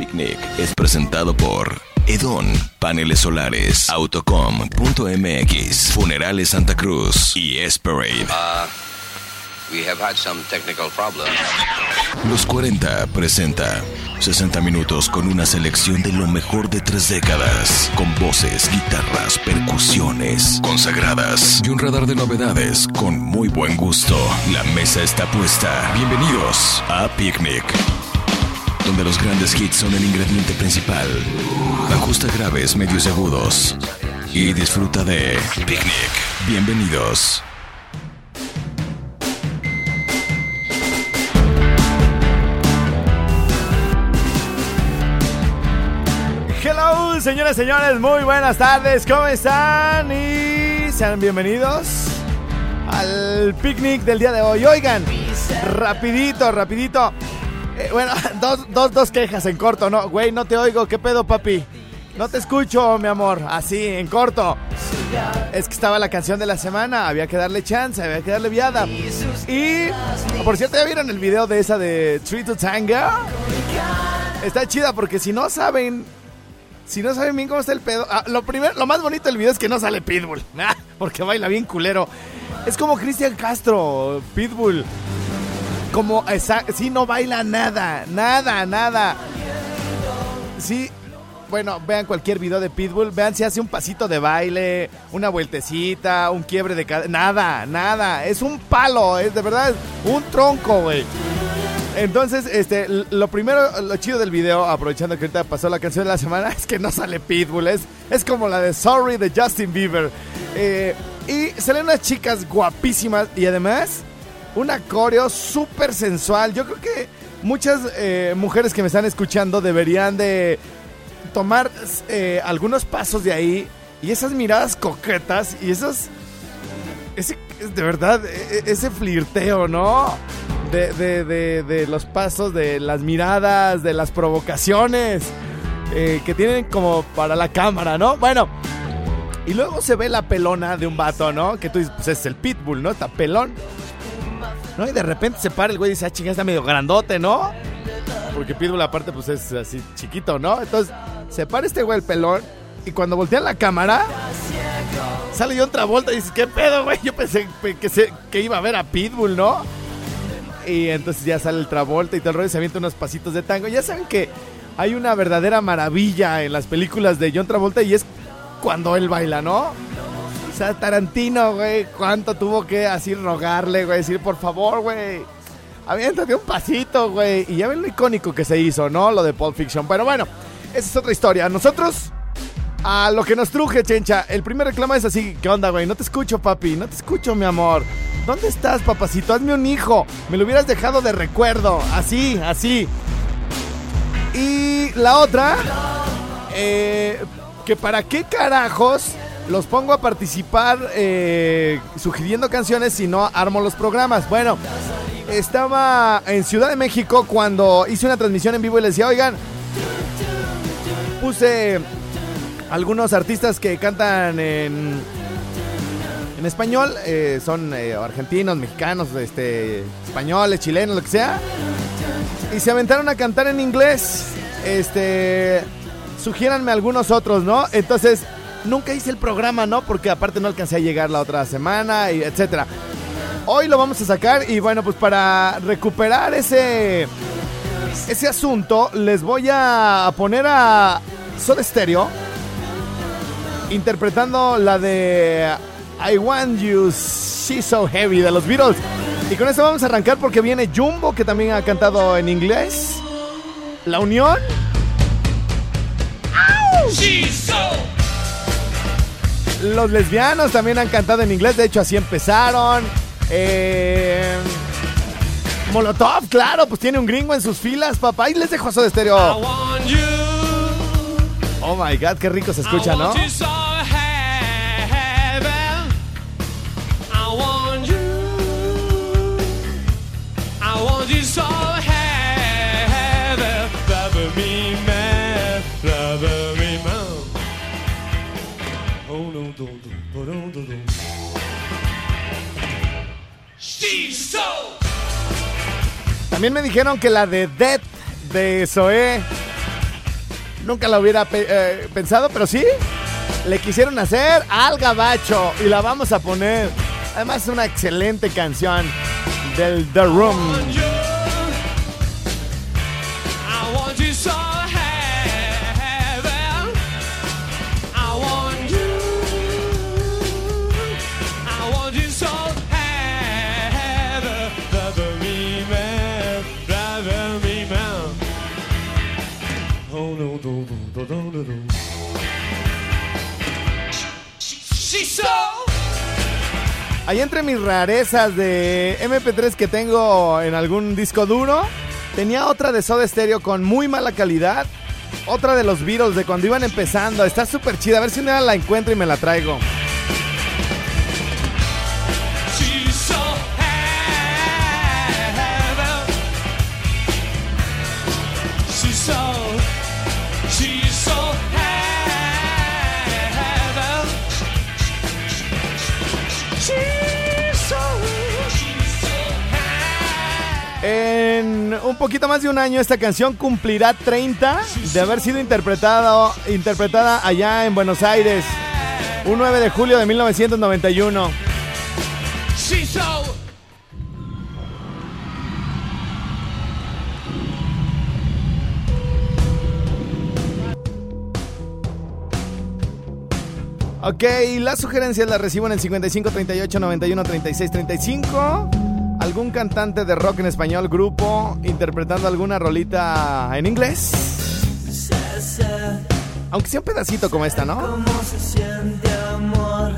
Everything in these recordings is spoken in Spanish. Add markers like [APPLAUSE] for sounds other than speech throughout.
Picnic es presentado por Edon, Paneles Solares, Autocom.mx, Funerales Santa Cruz y Esperade. Uh, we have had some technical problems. Los 40 presenta 60 minutos con una selección de lo mejor de tres décadas, con voces, guitarras, percusiones consagradas y un radar de novedades con muy buen gusto. La mesa está puesta. Bienvenidos a Picnic donde los grandes hits son el ingrediente principal. Ajusta graves, medios y agudos. Y disfruta de Picnic. Bienvenidos. Hello, señoras y señores, muy buenas tardes, ¿cómo están? Y sean bienvenidos al picnic del día de hoy. Oigan, rapidito, rapidito. Eh, bueno, [LAUGHS] dos, dos, dos quejas en corto, ¿no? Güey, no te oigo, ¿qué pedo, papi? No te escucho, mi amor, así, en corto. Es que estaba la canción de la semana, había que darle chance, había que darle viada. Y, por cierto, ¿ya vieron el video de esa de Tree to Tango? Está chida porque si no saben, si no saben bien cómo está el pedo, ah, lo primero, lo más bonito del video es que no sale Pitbull, [LAUGHS] porque baila bien culero. Es como Cristian Castro, Pitbull. Como, esa, sí, no baila nada, nada, nada. Sí, bueno, vean cualquier video de Pitbull, vean si hace un pasito de baile, una vueltecita, un quiebre de cadera, nada, nada, es un palo, es de verdad un tronco, güey. Entonces, este, lo primero, lo chido del video, aprovechando que ahorita pasó la canción de la semana, [LAUGHS] es que no sale Pitbull, es, es como la de Sorry de Justin Bieber. Eh, y salen unas chicas guapísimas y además una coreo súper sensual. Yo creo que muchas eh, mujeres que me están escuchando deberían de tomar eh, algunos pasos de ahí y esas miradas coquetas y esos... Ese, de verdad, e, e, ese flirteo, ¿no? De, de, de, de, los pasos, de las miradas, de las provocaciones eh, que tienen como para la cámara, ¿no? Bueno, y luego se ve la pelona de un vato, ¿no? Que tú dices, pues es el pitbull, ¿no? Está pelón. ¿No? Y de repente se para el güey y dice, ah, chinga, está medio grandote, ¿no? Porque Pitbull aparte pues es así chiquito, ¿no? Entonces se para este güey el pelón y cuando voltea la cámara sale yo otra vuelta y dice, ¿qué pedo, güey? Yo pensé que, se, que iba a ver a Pitbull, ¿no? Y entonces ya sale el Travolta y todo el rollo y se avienta unos pasitos de tango. Ya saben que hay una verdadera maravilla en las películas de John Travolta y es cuando él baila, ¿no? Sea, Tarantino, güey, cuánto tuvo que así rogarle, güey, decir, por favor, güey, aviéntate un pasito, güey. Y ya ven lo icónico que se hizo, ¿no? Lo de Pulp Fiction. Pero bueno, esa es otra historia. Nosotros, a lo que nos truje, chencha. El primer reclamo es así, ¿qué onda, güey? No te escucho, papi, no te escucho, mi amor. ¿Dónde estás, papacito? Hazme un hijo. Me lo hubieras dejado de recuerdo. Así, así. Y la otra, eh, que para qué carajos los pongo a participar eh, sugiriendo canciones si no armo los programas. Bueno, estaba en Ciudad de México cuando hice una transmisión en vivo y les decía, oigan, puse algunos artistas que cantan en, en español, eh, son eh, argentinos, mexicanos, este, españoles, chilenos, lo que sea. Y se aventaron a cantar en inglés. Este, sugiéranme algunos otros, ¿no? Entonces, nunca hice el programa, ¿no? Porque aparte no alcancé a llegar la otra semana, y etcétera. Hoy lo vamos a sacar y bueno, pues para recuperar ese ese asunto, les voy a poner a Soda Stereo interpretando la de I Want You She's So Heavy de los Beatles. Y con eso vamos a arrancar porque viene Jumbo que también ha cantado en inglés. La Unión. Los lesbianos también han cantado en inglés, de hecho así empezaron. Eh, Molotov, claro, pues tiene un gringo en sus filas, papá. Y les dejo eso de estéreo. Oh my god, qué rico se escucha, ¿no? También me dijeron que la de Death de Zoé Nunca la hubiera eh, pensado, pero sí. Le quisieron hacer al gabacho y la vamos a poner. Además es una excelente canción del The Room. Ahí entre mis rarezas de MP3 que tengo en algún disco duro, tenía otra de Soda Stereo con muy mala calidad. Otra de los Beatles de cuando iban empezando. Está súper chida. A ver si una la encuentro y me la traigo. En un poquito más de un año esta canción cumplirá 30 de haber sido interpretada, interpretada allá en Buenos Aires, un 9 de julio de 1991. Ok, las sugerencias las recibo en el 55 38 91 36 35 algún cantante de rock en español, grupo, interpretando alguna rolita en inglés. Aunque sea un pedacito como esta, ¿no? ¿Cómo se siente amor?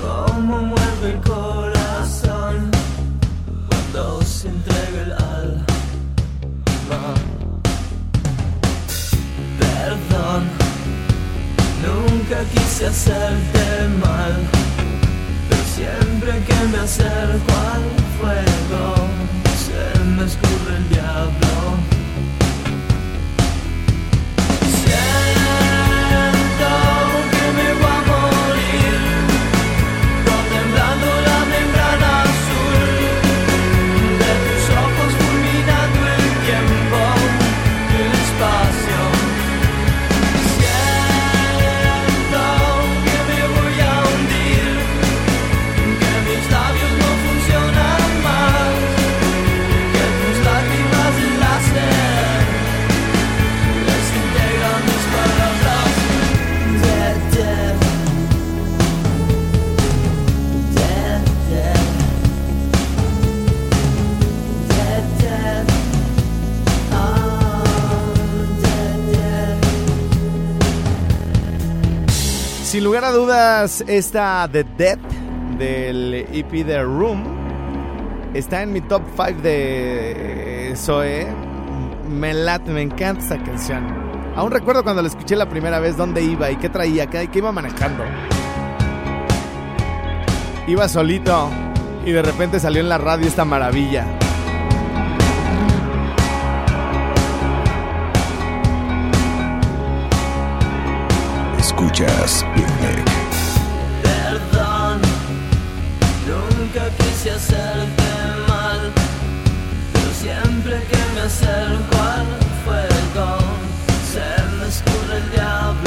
¿Cómo mueve el corazón cuando se entrega el alma? Perdón, nunca quise hacerte mal. Siempre que me acerco al fuego, se me escurre el diablo. Sin lugar a dudas, esta The Death del EP The Room está en mi top 5 de Zoe. Me late, me encanta esta canción. Aún recuerdo cuando la escuché la primera vez dónde iba y qué traía, qué iba manejando. Iba solito y de repente salió en la radio esta maravilla. Escuchas Picnic. Perdón, nunca quise hacerte mal, pero siempre que me acerco al fuego, se me escurre el diablo.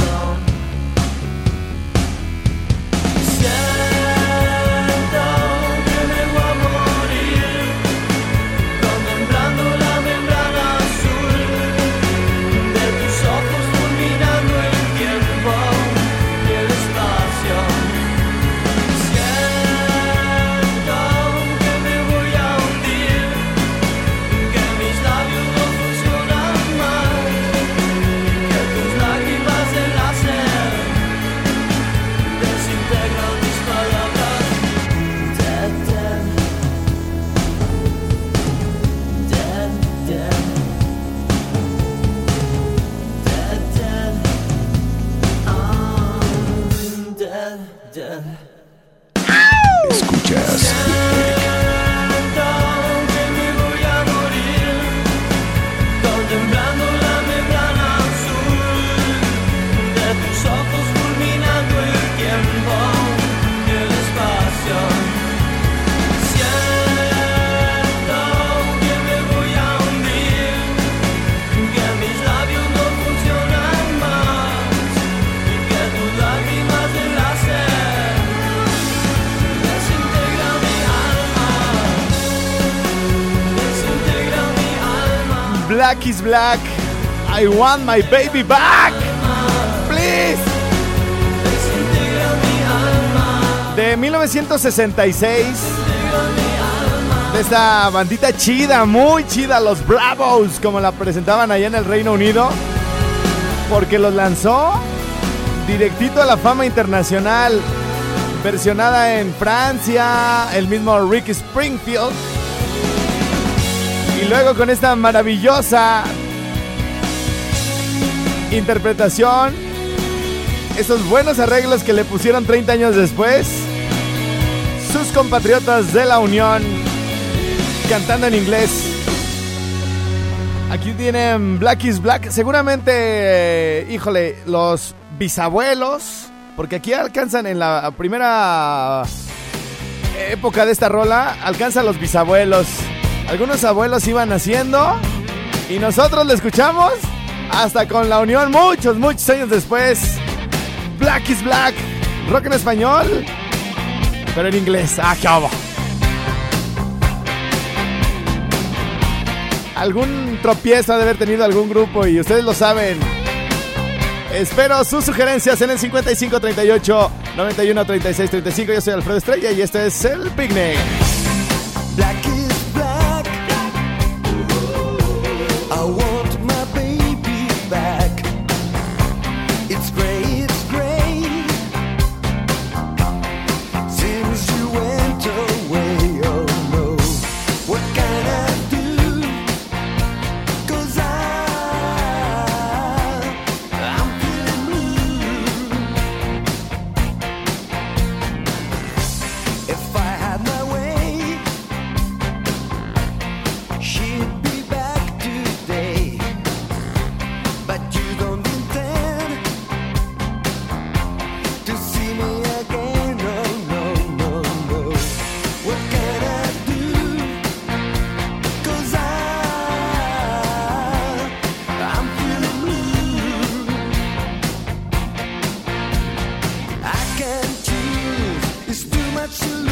Black. I want my baby back. Please. De 1966. De esta bandita chida, muy chida, los Bravos, como la presentaban allá en el Reino Unido. Porque los lanzó directito a la fama internacional. Versionada en Francia, el mismo Rick Springfield. Y luego con esta maravillosa interpretación, esos buenos arreglos que le pusieron 30 años después, sus compatriotas de la Unión cantando en inglés. Aquí tienen Black is Black. Seguramente, híjole, los bisabuelos, porque aquí alcanzan en la primera época de esta rola, alcanzan los bisabuelos. Algunos abuelos iban haciendo y nosotros le escuchamos hasta con la unión muchos, muchos años después. Black is Black, rock en español, pero en inglés. Ah, qué Algún tropiezo ha de haber tenido algún grupo y ustedes lo saben. Espero sus sugerencias en el 5538 91 36 35. Yo soy Alfredo Estrella y este es el Picnic. Black. Can't choose. It's too much to lose.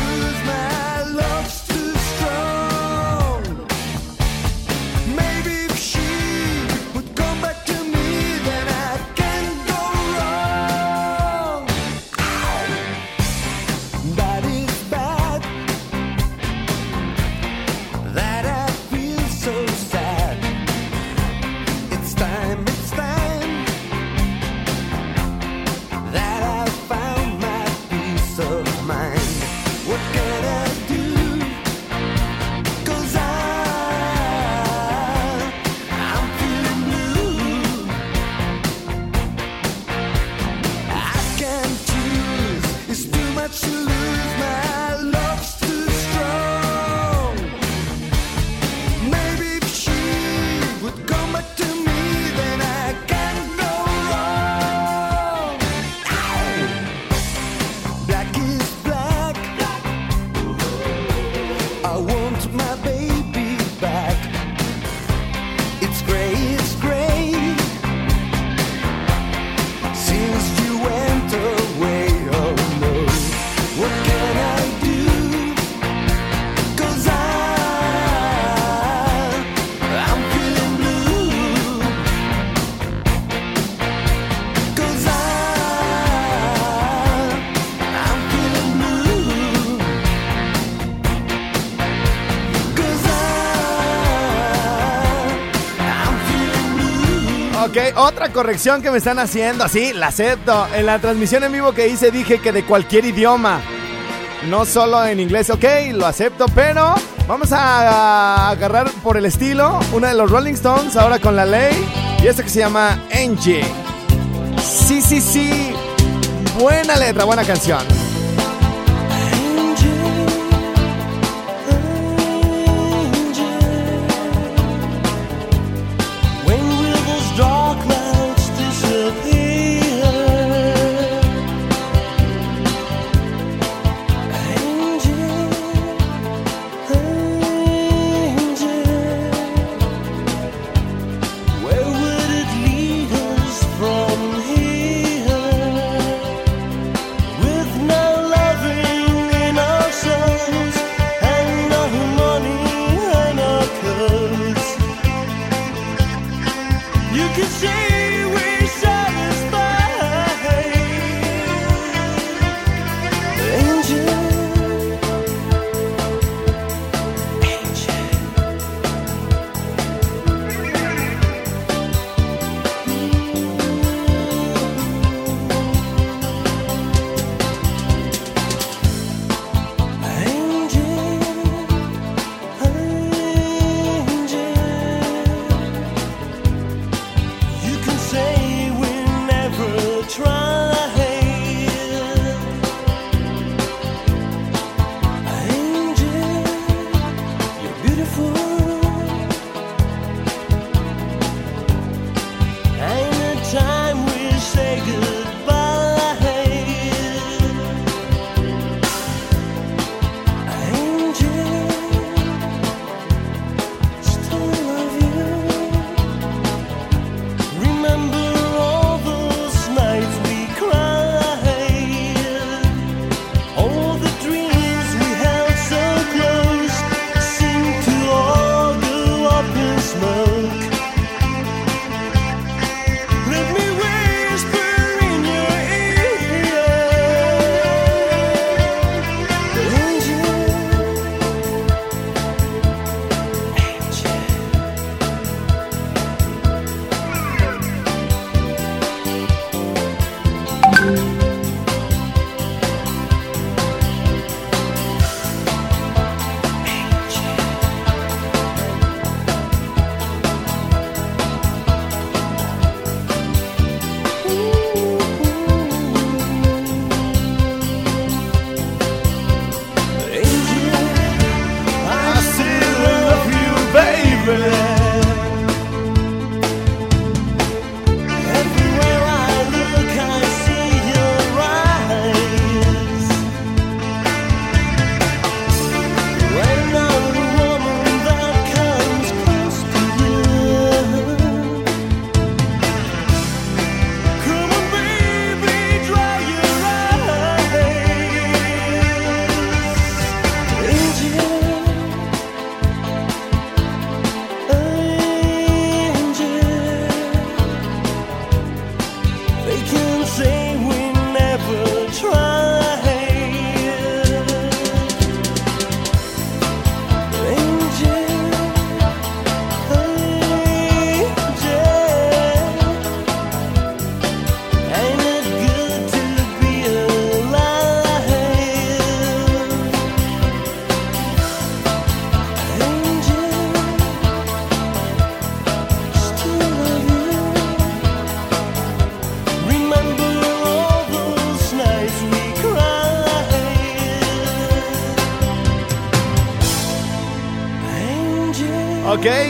Ok, otra corrección que me están haciendo, así, la acepto. En la transmisión en vivo que hice dije que de cualquier idioma, no solo en inglés, ok, lo acepto, pero vamos a agarrar por el estilo una de los Rolling Stones, ahora con la ley, y esto que se llama Angie. Sí, sí, sí, buena letra, buena canción.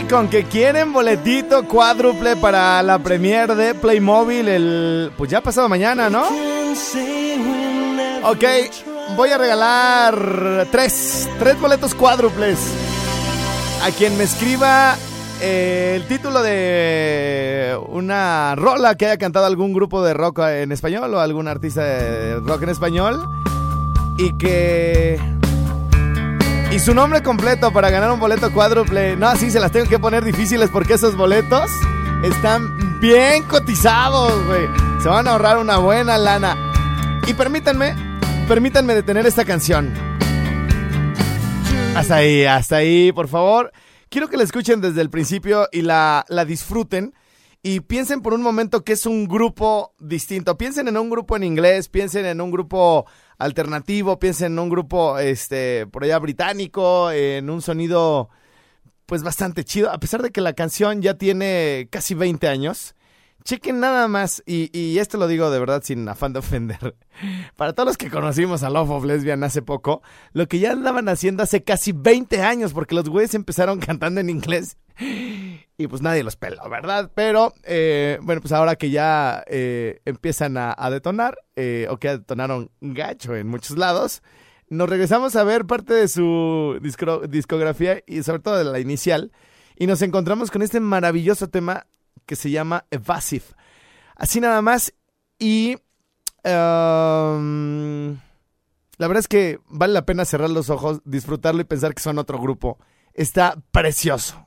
Con que quieren boletito cuádruple para la premier de Playmobil el... Pues ya pasado mañana, ¿no? Ok, voy a regalar tres, tres boletos cuádruples a quien me escriba eh, el título de una rola que haya cantado algún grupo de rock en español o algún artista de rock en español y que... Y su nombre completo para ganar un boleto cuádruple. No, sí, se las tengo que poner difíciles porque esos boletos están bien cotizados, güey. Se van a ahorrar una buena lana. Y permítanme, permítanme detener esta canción. Hasta ahí, hasta ahí, por favor. Quiero que la escuchen desde el principio y la, la disfruten. Y piensen por un momento que es un grupo distinto. Piensen en un grupo en inglés, piensen en un grupo alternativo, piensen en un grupo este por allá británico, en un sonido pues bastante chido, a pesar de que la canción ya tiene casi 20 años. Chequen nada más, y, y esto lo digo de verdad sin afán de ofender. [LAUGHS] Para todos los que conocimos a Love of Lesbian hace poco, lo que ya andaban haciendo hace casi 20 años, porque los güeyes empezaron [LAUGHS] cantando en inglés y pues nadie los peló, ¿verdad? Pero eh, bueno, pues ahora que ya eh, empiezan a, detonar, eh, o que detonaron gacho en muchos lados, nos regresamos a ver parte de su discografía y sobre todo de la inicial, y nos encontramos con este maravilloso tema que se llama Evasive. Así nada más, y la verdad es que vale la pena cerrar los ojos, disfrutarlo y pensar que son otro grupo. Está precioso.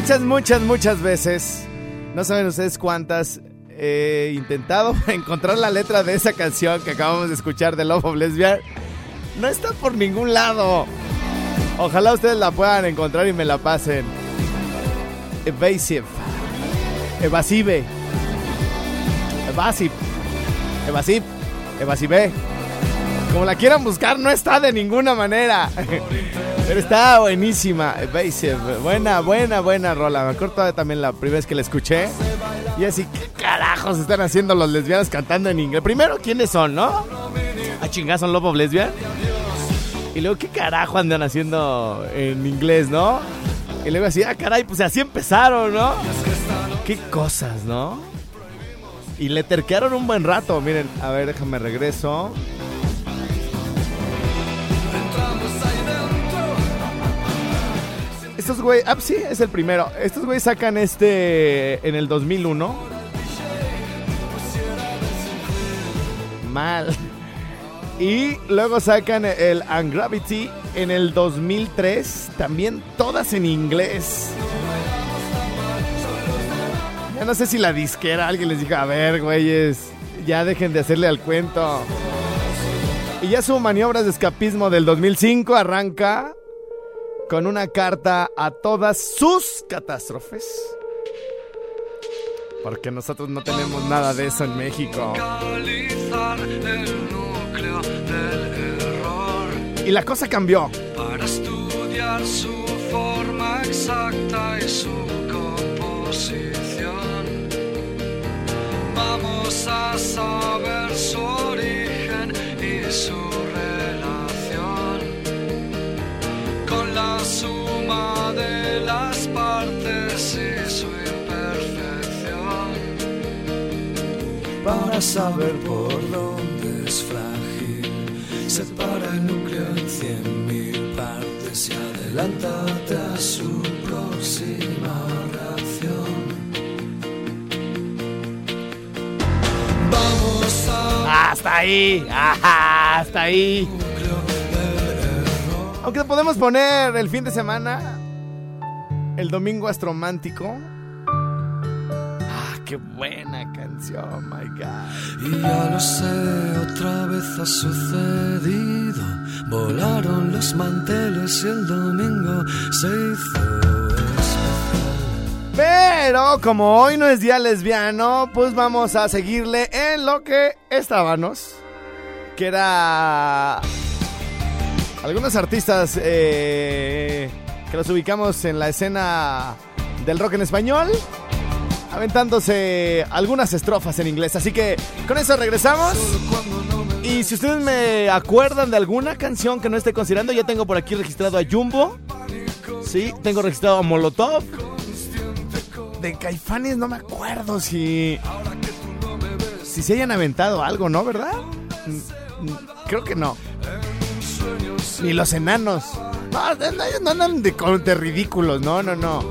Muchas, muchas, muchas, veces, no saben ustedes cuántas, he intentado [LAUGHS] encontrar la letra de esa canción que acabamos de escuchar de Love of Lesbian. No está por ningún lado. Ojalá ustedes la puedan encontrar y me la pasen. Evasive. Evasive. Evasive. Evasive. Evasive. Como la quieran buscar, no está de ninguna manera. [LAUGHS] Pero está buenísima. Buena, buena, buena rola. Me acuerdo también la primera vez que la escuché. Y así, ¿qué carajos están haciendo los lesbianos cantando en inglés? Primero, ¿quiénes son, no? A chingazo, son Love Lesbian. Y luego, ¿qué carajo andan haciendo en inglés, no? Y luego así, ah, caray, pues así empezaron, ¿no? Qué cosas, ¿no? Y le terquearon un buen rato. Miren, a ver, déjame regreso. Estos güey, ah, sí, es el primero. Estos güey sacan este en el 2001. Mal. Y luego sacan el Ungravity en el 2003. También todas en inglés. Ya no sé si la disquera alguien les dijo, a ver, güeyes, ya dejen de hacerle al cuento. Y ya su maniobras de escapismo del 2005 arranca con una carta a todas sus catástrofes. Porque nosotros no tenemos nada de eso en México. Y la cosa cambió. para estudiar su forma exacta y su composición. Vamos a saber su origen y su suma de las partes y su imperfección para saber por dónde es frágil. Separa el núcleo en cien mil partes y adelántate a su próxima reacción. Vamos a Hasta ahí. Hasta ahí. Aunque podemos poner el fin de semana. El domingo astromántico. Ah, qué buena canción, my God. Y ya lo sé, otra vez ha sucedido. Volaron los manteles y el domingo se hizo. Pero como hoy no es día lesbiano, pues vamos a seguirle en lo que estábamos. Que era algunos artistas eh, que los ubicamos en la escena del rock en español, aventándose algunas estrofas en inglés. Así que con eso regresamos. Y si ustedes me acuerdan de alguna canción que no esté considerando, ya tengo por aquí registrado a Jumbo. Sí, tengo registrado a Molotov. De Caifanes no me acuerdo si. Si se hayan aventado algo, ¿no? ¿Verdad? Mm, mm, Creo que no. Ni los enanos. No, no, no andan de, de ridículos, no, no, no.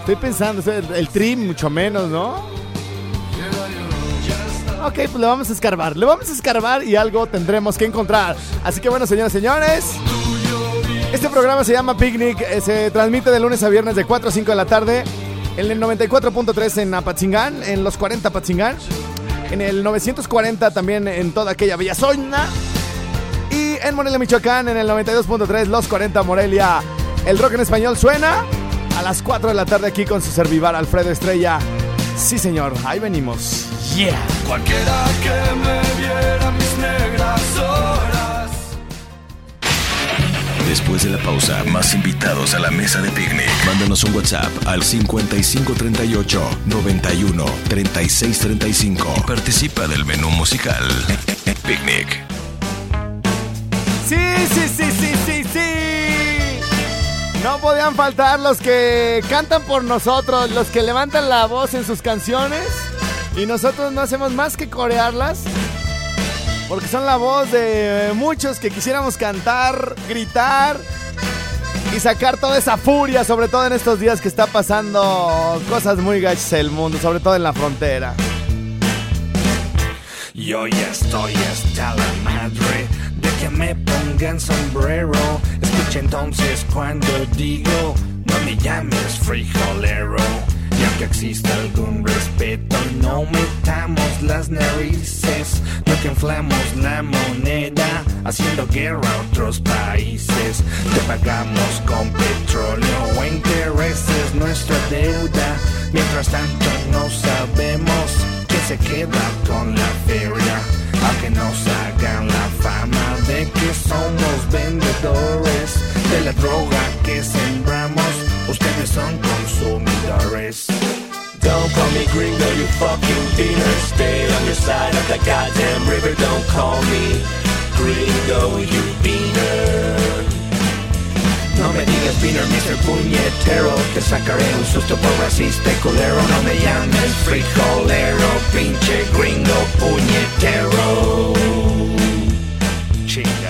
Estoy pensando, el, trim mucho menos, ¿no? Ok, pues le vamos a escarbar, le vamos a escarbar y algo tendremos que encontrar. Así que bueno, señoras y señores, este programa se llama Picnic, eh, se transmite de lunes a viernes de 4 a 5 de la tarde en el 94.3 en Apatzingán, en los 40 Apatzingán, en el 940 también en toda aquella bella zona y en Morelia, Michoacán, en el 92.3 los 40 Morelia. El rock en español suena a las 4 de la tarde aquí con su servivar Alfredo Estrella. Sí, señor, ahí venimos. Yeah. Cualquiera que me viera mis negras. Después de la pausa, más invitados a la mesa de picnic. Mándanos un WhatsApp al 5538 91 36 35 y participa del menú musical. Picnic. Sí, sí, sí, sí, sí, sí. No podían faltar los que cantan por nosotros, los que levantan la voz en sus canciones y nosotros no hacemos más que corearlas. Porque son la voz de muchos que quisiéramos cantar, gritar y sacar toda esa furia, sobre todo en estos días que está pasando cosas muy gachas el mundo, sobre todo en la frontera. Yo ya estoy hasta la madre de que me pongan sombrero. Escucha entonces cuando digo, no me llames frijolero. Aunque exista algún respeto, no metamos las narices. No que inflamos la moneda, haciendo guerra a otros países. Te pagamos con petróleo o intereses nuestra deuda. Mientras tanto no sabemos quién se queda con la feria. Aunque nos hagan la fama de que somos vendedores de la droga que sembramos, ustedes son consumidores. Don't call me gringo, you fucking beaner. Stay on your side of the goddamn river. Don't call me gringo, you beaner. No me digas beaner, Mr. Puñetero Te sacaré un susto por racista culero No me llames frijolero Pinche gringo puñetero I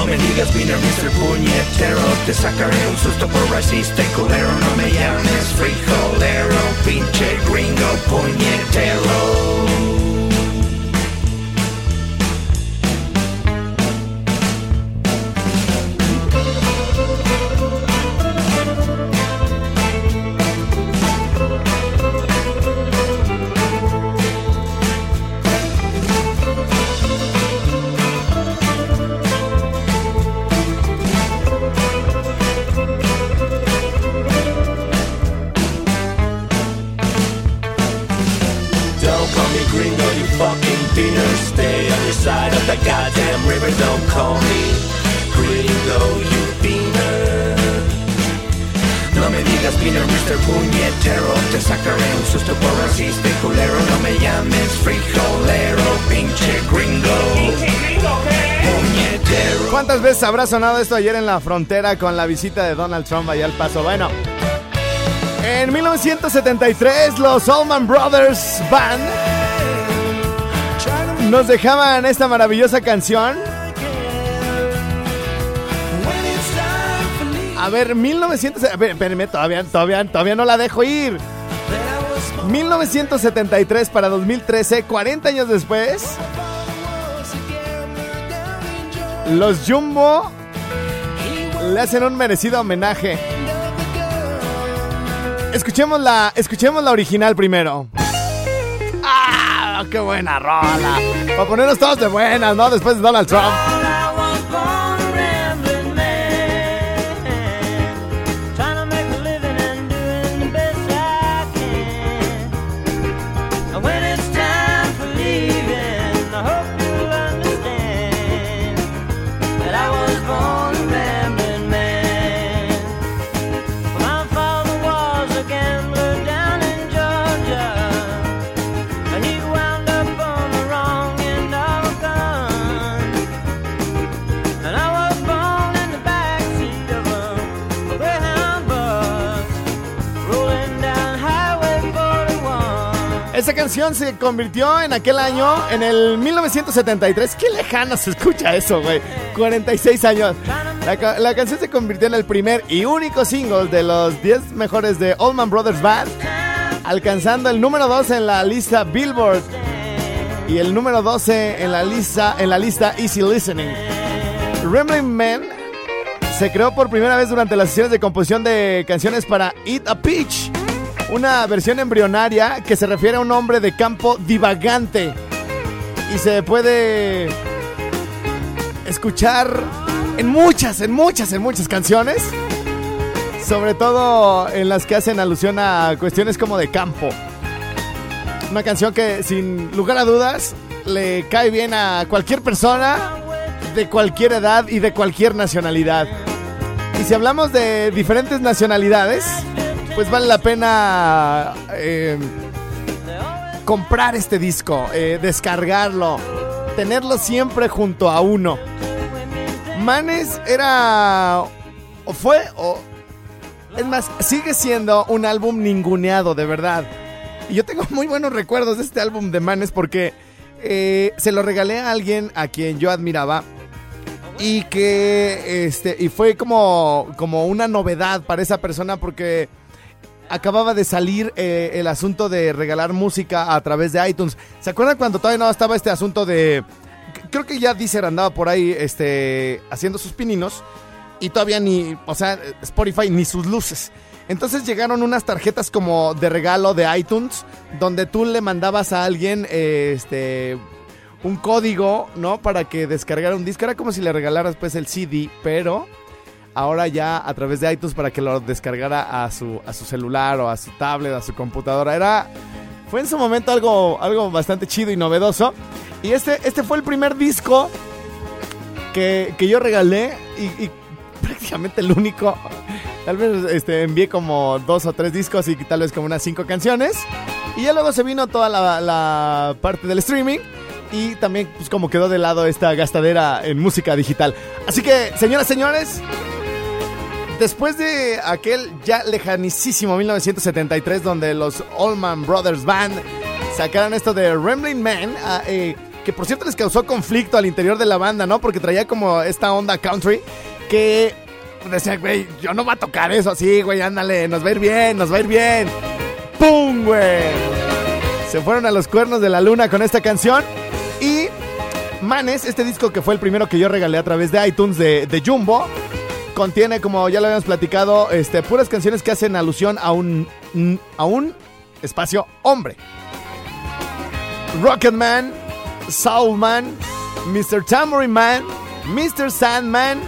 No me digas beaner, Mr. Puñetero Te sacaré un susto por racista y culero No me llames frijolero Pinche gringo puñetero Puñetero ¿Cuántas veces habrá sonado esto ayer en la frontera con la visita de Donald Trump allá al paso? Bueno, en 1973 los Allman Brothers Band nos dejaban esta maravillosa canción. A ver, 1900... A ver, espérenme, todavía, todavía, todavía no la dejo ir. 1973 para 2013, 40 años después, los Jumbo le hacen un merecido homenaje. Escuchemos la, escuchemos la original primero. ¡Ah! ¡Qué buena rola! Para ponernos todos de buenas, ¿no? Después de Donald Trump. Esa canción se convirtió en aquel año, en el 1973. Qué lejano se escucha eso, güey. 46 años. La, ca- la canción se convirtió en el primer y único single de los 10 mejores de Allman Brothers Band, alcanzando el número 2 en la lista Billboard y el número 12 en la lista, en la lista Easy Listening. Rambling Man se creó por primera vez durante las sesiones de composición de canciones para Eat a Peach, una versión embrionaria que se refiere a un hombre de campo divagante y se puede escuchar en muchas, en muchas, en muchas canciones, sobre todo en las que hacen alusión a cuestiones como de campo. Una canción que sin lugar a dudas le cae bien a cualquier persona de cualquier edad y de cualquier nacionalidad. Y si hablamos de diferentes nacionalidades, pues vale la pena eh, comprar este disco, eh, descargarlo, tenerlo siempre junto a uno. Manes era, o fue, es más, sigue siendo un álbum ninguneado, de verdad. Y yo tengo [LAUGHS] muy buenos recuerdos de este álbum de Manes porque eh, se lo regalé a alguien a quien yo admiraba y que este y fue como como una novedad para esa persona porque acababa de salir eh, el asunto de regalar música a través de iTunes. ¿Se acuerdan cuando todavía no estaba este asunto de creo que ya Deezer andaba por ahí este haciendo sus pininos y todavía ni, o sea, Spotify ni sus luces. Entonces llegaron unas tarjetas como de regalo de iTunes donde tú le mandabas a alguien este un código, ¿no? Para que descargara un disco. Era como si le regalaras pues el CD, pero ahora ya a través de iTunes para que lo descargara a su, a su celular o a su tablet, a su computadora. Era, fue en su momento algo, algo bastante chido y novedoso. Y este, este fue el primer disco que, que yo regalé y, y prácticamente el único. Tal vez este, envié como dos o tres discos y tal vez como unas cinco canciones. Y ya luego se vino toda la, la parte del streaming. Y también pues como quedó de lado esta gastadera en música digital. Así que, señoras, señores, después de aquel ya lejanísimo 1973 donde los Allman Brothers Band sacaron esto de Rambling Man, ah, eh, que por cierto les causó conflicto al interior de la banda, ¿no? Porque traía como esta onda country que decía, güey, yo no voy a tocar eso así, güey, ándale, nos va a ir bien, nos va a ir bien. ¡Pum, güey! Se fueron a los cuernos de la luna con esta canción. Y Manes, este disco que fue el primero que yo regalé a través de iTunes de, de Jumbo, contiene, como ya lo habíamos platicado, este, puras canciones que hacen alusión a un, a un espacio hombre. Rocketman, Soulman, Mr. Tambourine Man, Mr. Sandman,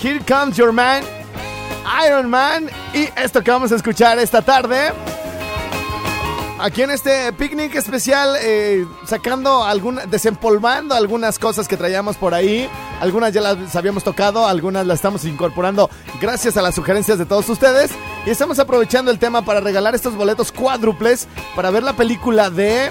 Here Comes Your Man, Iron Man y esto que vamos a escuchar esta tarde aquí en este picnic especial, eh, sacando alguna, desempolvando algunas cosas que traíamos por ahí. Algunas ya las habíamos tocado, algunas las estamos incorporando gracias a las sugerencias de todos ustedes. Y estamos aprovechando el tema para regalar estos boletos cuádruples para ver la película de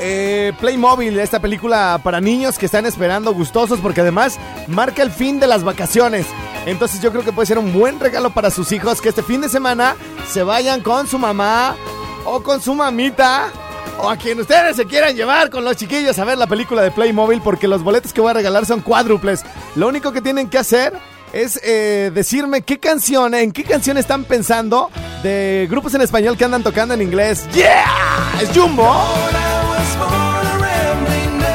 eh, Playmobil, esta película para niños que están esperando gustosos porque además marca el fin de las vacaciones. Entonces yo creo que puede ser un buen regalo para sus hijos que este fin de semana se vayan con su mamá o con su mamita o a quien ustedes se quieran llevar con los chiquillos a ver la película de Playmobil porque los boletos que voy a regalar son cuádruples. Lo único que tienen que hacer es eh, decirme qué canción, en qué canción están pensando de grupos en español que andan tocando en inglés. ¡Yeah! Es Jumbo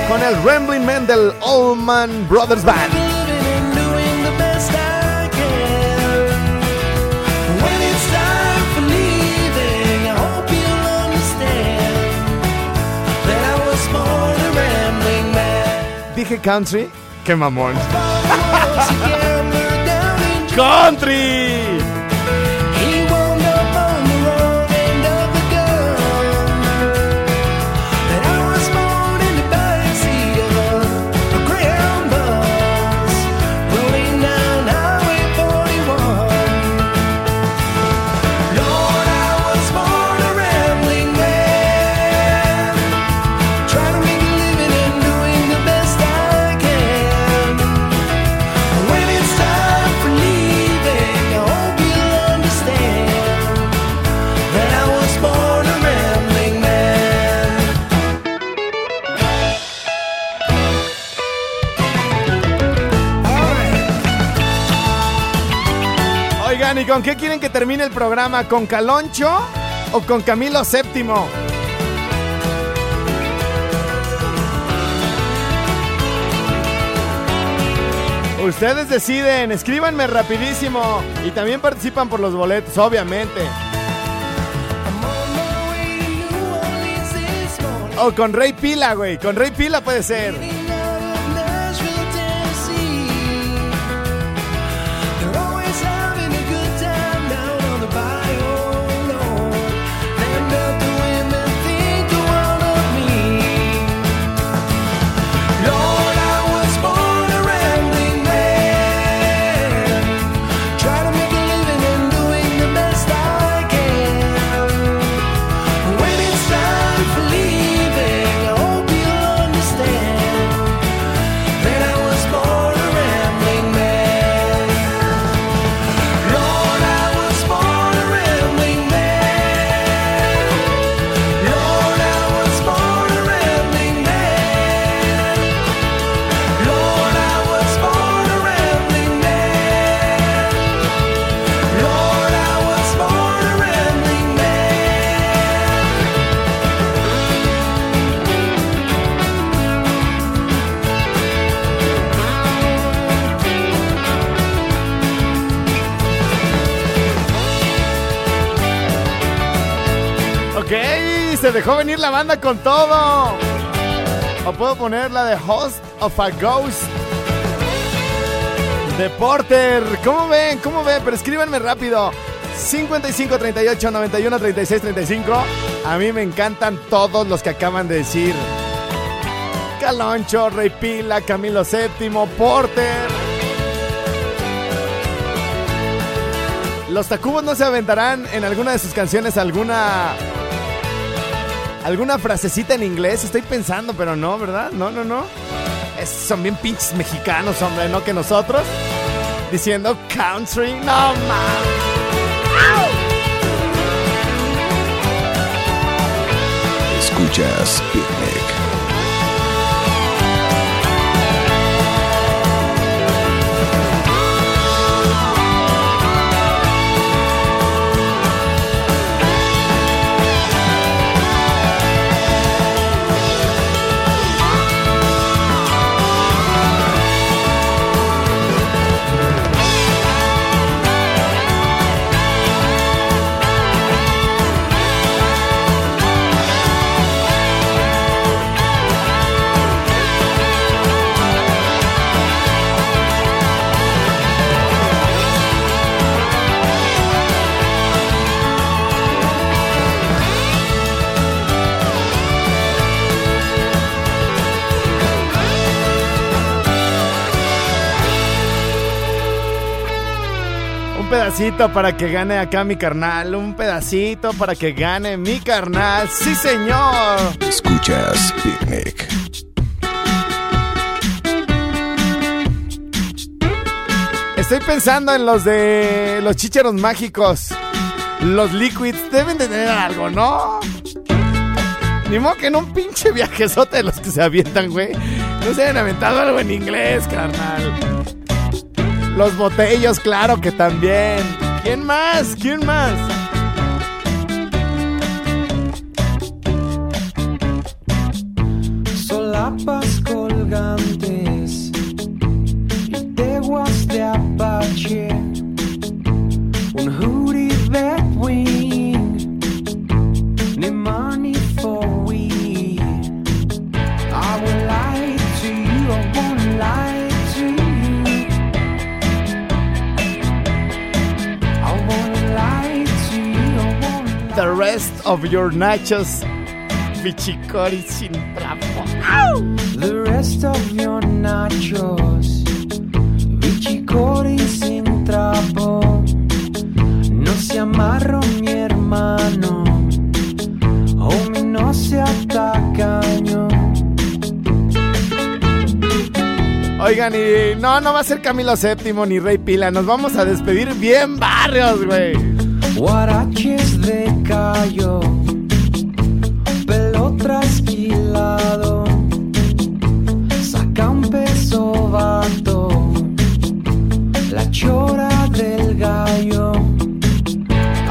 con el Rambling Man del Allman Brothers Band. Dije country, qué mamón. country. Con qué quieren que termine el programa? ¿Con Caloncho o con Camilo VII? Ustedes deciden, escríbanme rapidísimo y también participan por los boletos, obviamente. O con Rey Pila, güey, con Rey Pila puede ser. La banda con todo. O puedo poner la de Host of a Ghost. De Porter. ¿Cómo ven? ¿Cómo ven? Pero escríbanme rápido. 55 38 91 36 35. A mí me encantan todos los que acaban de decir. Caloncho, Rey Pila, Camilo VII, Porter. Los Tacubos no se aventarán en alguna de sus canciones alguna alguna frasecita en inglés. Estoy pensando, pero no, ¿verdad? No, no, no. Son bien pinches mexicanos, hombre, no que nosotros. Diciendo country, no mames. Escuchas Picnic. Pedacito para que gane acá mi carnal. Un pedacito para que gane mi carnal. Sí, señor. Escuchas Picnic. Estoy pensando en los de los chicheros mágicos. Los liquids deben de tener algo, ¿no? Ni modo que en un pinche viajezote de los que se avientan, güey. No se hayan aventado algo en inglés, carnal. Los botellos, claro que también. ¿Quién más? ¿Quién más? solapas colgantes y teguas de apache, un hoodie that wing, of your nachos. Bichicori sin trapo. The rest of your nachos, bichicori sin trapo, no se amarro mi hermano, homie no se atacaño. Oigan, y no, no va a ser Camilo VII ni Rey Pila. Nos vamos a despedir bien barrios, güey. Guaraches de callo, pelo trasquilado, saca un peso vato, la chora del gallo.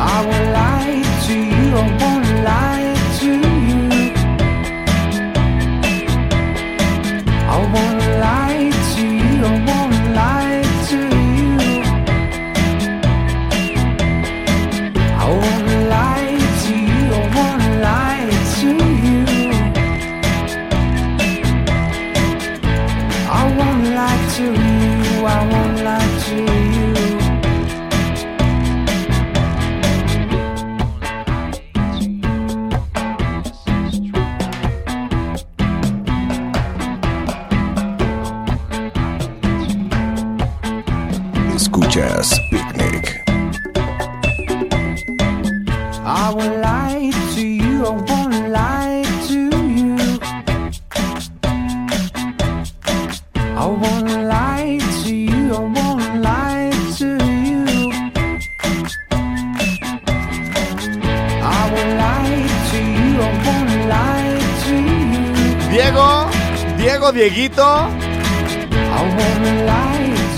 I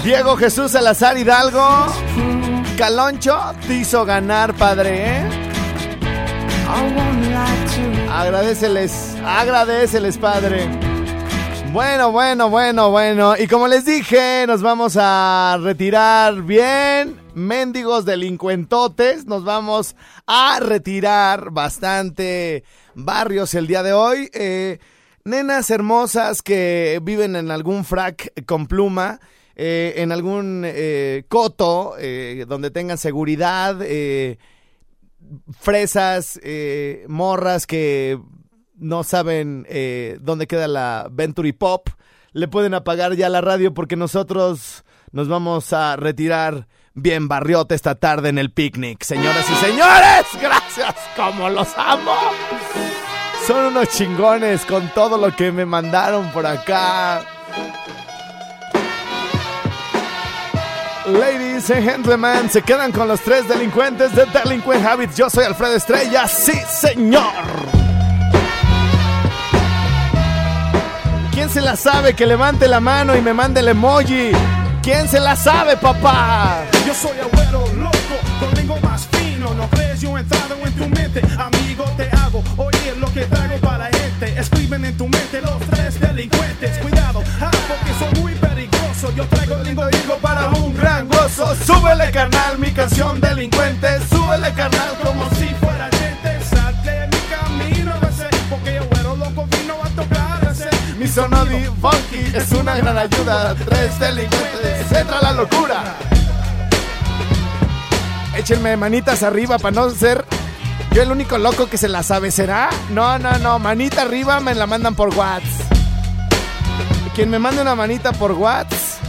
Diego Jesús Salazar Hidalgo, Caloncho te hizo ganar, padre, ¿eh? Agradeceles, agradeceles, padre. Bueno, bueno, bueno, bueno. Y como les dije, nos vamos a retirar bien. Mendigos delincuentotes. Nos vamos a retirar bastante barrios el día de hoy. Eh, nenas hermosas que viven en algún frac con pluma. eh, en algún eh, coto eh, donde tengan seguridad. eh, fresas, morras que no saben dónde queda la Venturi Pop, le pueden apagar ya la radio porque nosotros nos vamos a retirar bien barriote esta tarde en el picnic. Señoras y señores, [LAUGHS] gracias, como los amo. Son unos chingones con todo lo que me mandaron por acá. Ladies and gentlemen, se quedan con los tres delincuentes de Delinquent Habits. Yo soy Alfredo Estrella, sí señor. ¿Quién se la sabe? Que levante la mano y me mande el emoji. ¿Quién se la sabe, papá? Yo soy abuelo loco, lengua más fino. No crees yo entrado en tu mente. Amigo, te Escriben en tu mente los tres delincuentes. Cuidado, ah, porque soy muy peligroso. Yo traigo el lingo higo para un gran gozo. Súbele, carnal, mi canción delincuente. Súbele, carnal, como si fuera gente, sal de mi camino, ese, porque yo abuelo loco vino a tocar ese. mi sonodi funky es una gran ayuda. Tres delincuentes, entra la locura. Échenme manitas arriba para no ser yo el único loco que se la sabe. ¿Será? No, no, no. Manita arriba me la mandan por WhatsApp. Quien me mande una manita por WhatsApp.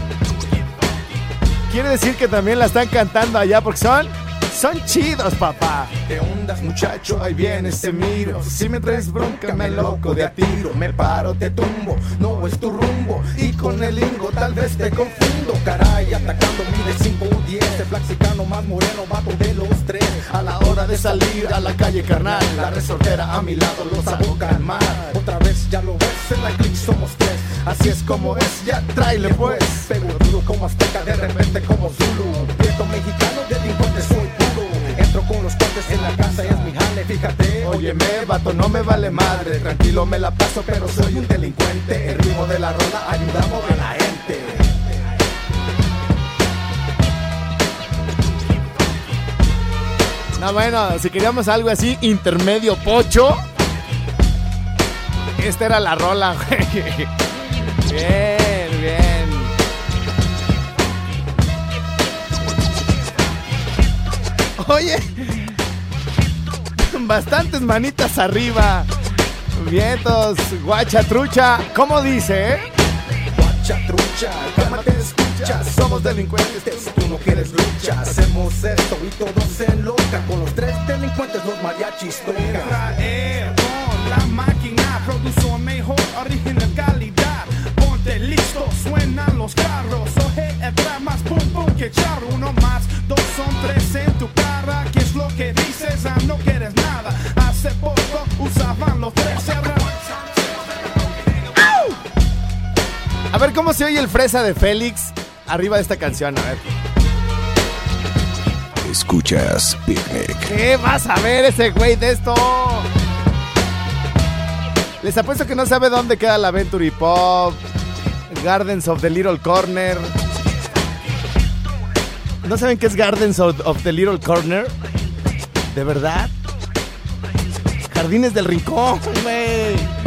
quiere decir que también la están cantando allá porque son, son chidos, papá. ¿Qué ondas, muchacho? Ahí vienes, te miro. Si me traes bronca, me loco de a tiro. Me paro, te tumbo, no es tu rumbo. Y con el lingo tal vez te confundo. Caray, atacando mide 5 o 10. El flexicano más moreno, vato de los tres. A de salir a la calle carnal, la resortera a mi lado los hago calmar. Otra vez ya lo ves, en la click somos tres. Así es como es, ya tráele pues. Pego duro como azteca, de repente como Zulu. Prieto mexicano, delincuente soy puro. Entro con los cortes en la casa, es mi jale, fíjate. Óyeme, vato, no me vale madre. Tranquilo me la paso, pero soy un delincuente. El ritmo de la rola ayudamos a la gente. No, bueno, si queríamos algo así, intermedio pocho. Esta era la rola, [LAUGHS] güey. Bien, bien. Oye, bastantes manitas arriba. Vientos, guacha trucha. ¿Cómo dice? Guacha trucha, Somos delincuentes, tú no quieres lucha. Hacemos esto y todos se enlocan. Con los tres delincuentes, los mariachis tocan. Con la máquina, produzo mejor, original calidad. Ponte listo, suenan los carros. Oje, entra más pum pum que charro. Uno más, dos son tres en tu cara. ¿Qué es lo que dices? Ah, no quieres nada. Hace poco usaban los tres. A ver cómo se oye el fresa de Félix arriba de esta canción, a ver. Escuchas Picnic. ¿Qué vas a ver ese güey de esto? Les apuesto que no sabe dónde queda la Venturi Pop, Gardens of the Little Corner. ¿No saben qué es Gardens of, of the Little Corner? ¿De verdad? Jardines del Rincón, güey.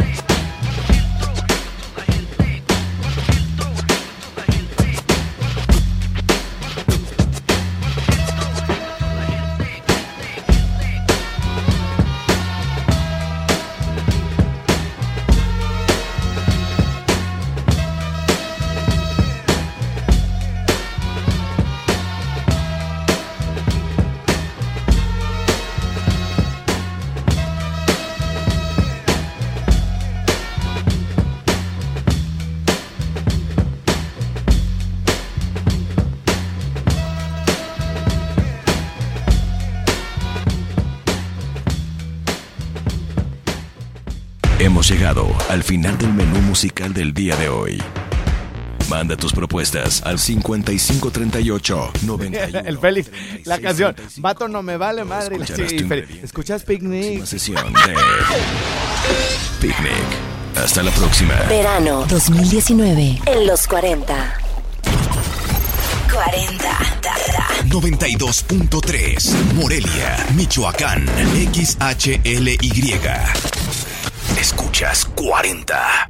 Llegado al final del menú musical del día de hoy. Manda tus propuestas al 5538 91 [LAUGHS] El Félix, la 36, canción. 35. Vato no me vale madre. Escucharás sí, Félix. ¿Escuchas Picnic? Sesión de Picnic. Hasta la próxima. Verano 2019 en los 40. 40. 92.3 Morelia, Michoacán, XHLY. Escuchas 40.